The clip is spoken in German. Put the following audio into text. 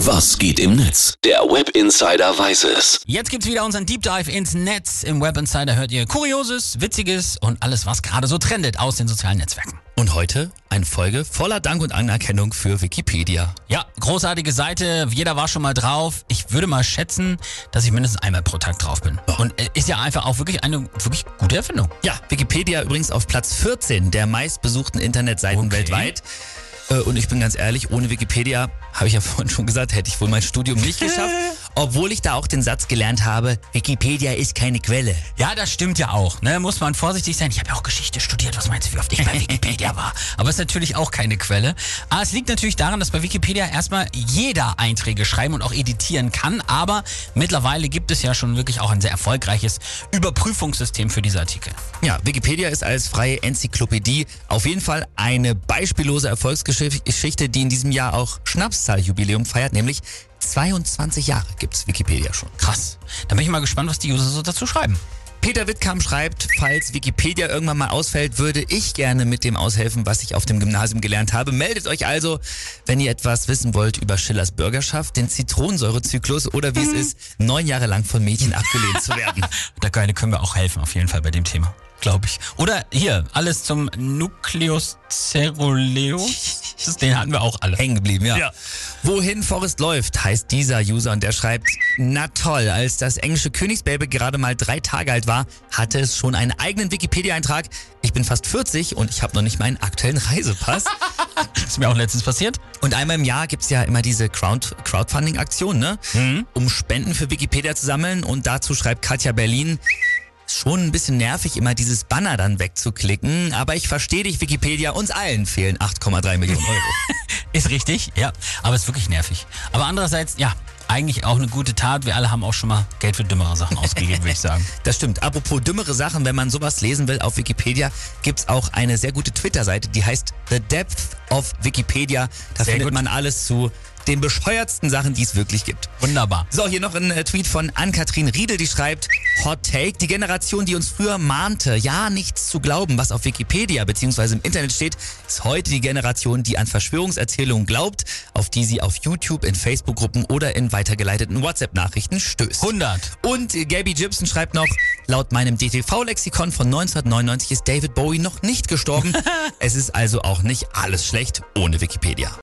Was geht im Netz? Der Web Insider weiß es. Jetzt gibt's wieder unseren Deep Dive ins Netz. Im Web Insider hört ihr Kurioses, Witziges und alles, was gerade so trendet aus den sozialen Netzwerken. Und heute eine Folge voller Dank und Anerkennung für Wikipedia. Ja, großartige Seite. Jeder war schon mal drauf. Ich würde mal schätzen, dass ich mindestens einmal pro Tag drauf bin. Und äh, ist ja einfach auch wirklich eine wirklich gute Erfindung. Ja, Wikipedia übrigens auf Platz 14 der meistbesuchten Internetseiten Okay. weltweit. Äh, Und ich bin ganz ehrlich, ohne Wikipedia, habe ich ja vorhin schon gesagt, hätte ich wohl mein Studium nicht geschafft. Obwohl ich da auch den Satz gelernt habe, Wikipedia ist keine Quelle. Ja, das stimmt ja auch. Ne? Muss man vorsichtig sein. Ich habe ja auch Geschichte studiert. Was meinst du, wie oft ich bei Wikipedia war? Aber ist natürlich auch keine Quelle. Aber es liegt natürlich daran, dass bei Wikipedia erstmal jeder Einträge schreiben und auch editieren kann. Aber mittlerweile gibt es ja schon wirklich auch ein sehr erfolgreiches Überprüfungssystem für diese Artikel. Ja, Wikipedia ist als freie Enzyklopädie auf jeden Fall eine beispiellose Erfolgsgeschichte, die in diesem Jahr auch Schnapszahljubiläum feiert, nämlich 22 Jahre gibt's Wikipedia schon. Krass. Da bin ich mal gespannt, was die User so dazu schreiben. Peter Wittkamp schreibt, falls Wikipedia irgendwann mal ausfällt, würde ich gerne mit dem aushelfen, was ich auf dem Gymnasium gelernt habe. Meldet euch also, wenn ihr etwas wissen wollt über Schillers Bürgerschaft, den Zitronensäurezyklus oder wie es ist, neun Jahre lang von Mädchen abgelehnt zu werden. Da können wir auch helfen, auf jeden Fall bei dem Thema. Glaube ich. Oder hier, alles zum Nucleus ceruleus. Das- Den hatten wir auch alle. Hängen geblieben, ja. Ja. Wohin Forrest läuft, heißt dieser User und der schreibt, na toll, als das englische Königsbaby gerade mal drei Tage alt war, hatte es schon einen eigenen Wikipedia-Eintrag. Ich bin fast 40 und ich habe noch nicht meinen aktuellen Reisepass. Das ist mir auch letztens passiert. Und einmal im Jahr gibt's ja immer diese Crowd Crowdfunding-Aktion, ne? Um Spenden für Wikipedia zu sammeln. Und dazu schreibt Katja Berlin, schon ein bisschen nervig, immer dieses Banner dann wegzuklicken. Aber ich verstehe dich, Wikipedia, uns allen fehlen 8,3 Millionen Euro. Ist richtig, ja. Aber ist wirklich nervig. Aber andererseits, ja, eigentlich auch eine gute Tat. Wir alle haben auch schon mal Geld für dümmere Sachen ausgegeben, würde ich sagen. Das stimmt. Apropos dümmere Sachen, wenn man sowas lesen will auf Wikipedia, gibt's auch eine sehr gute Twitter-Seite, die heißt The Depth of Wikipedia. Da Sehr findet gut. man alles zu den bescheuertsten Sachen, die es wirklich gibt. Wunderbar. So, hier noch ein äh, Tweet von Ann-Kathrin Riedel, die schreibt, Hot Take, die Generation, die uns früher mahnte, ja, nichts zu glauben, was auf Wikipedia bzw. im Internet steht, ist heute die Generation, die an Verschwörungserzählungen glaubt, auf die sie auf YouTube, in Facebook-Gruppen oder in weitergeleiteten WhatsApp-Nachrichten stößt. 100. Und äh, Gabby Gibson schreibt noch, laut meinem DTV-Lexikon von 1999 ist David Bowie noch nicht gestorben. es ist also auch nicht alles schlecht ohne Wikipedia.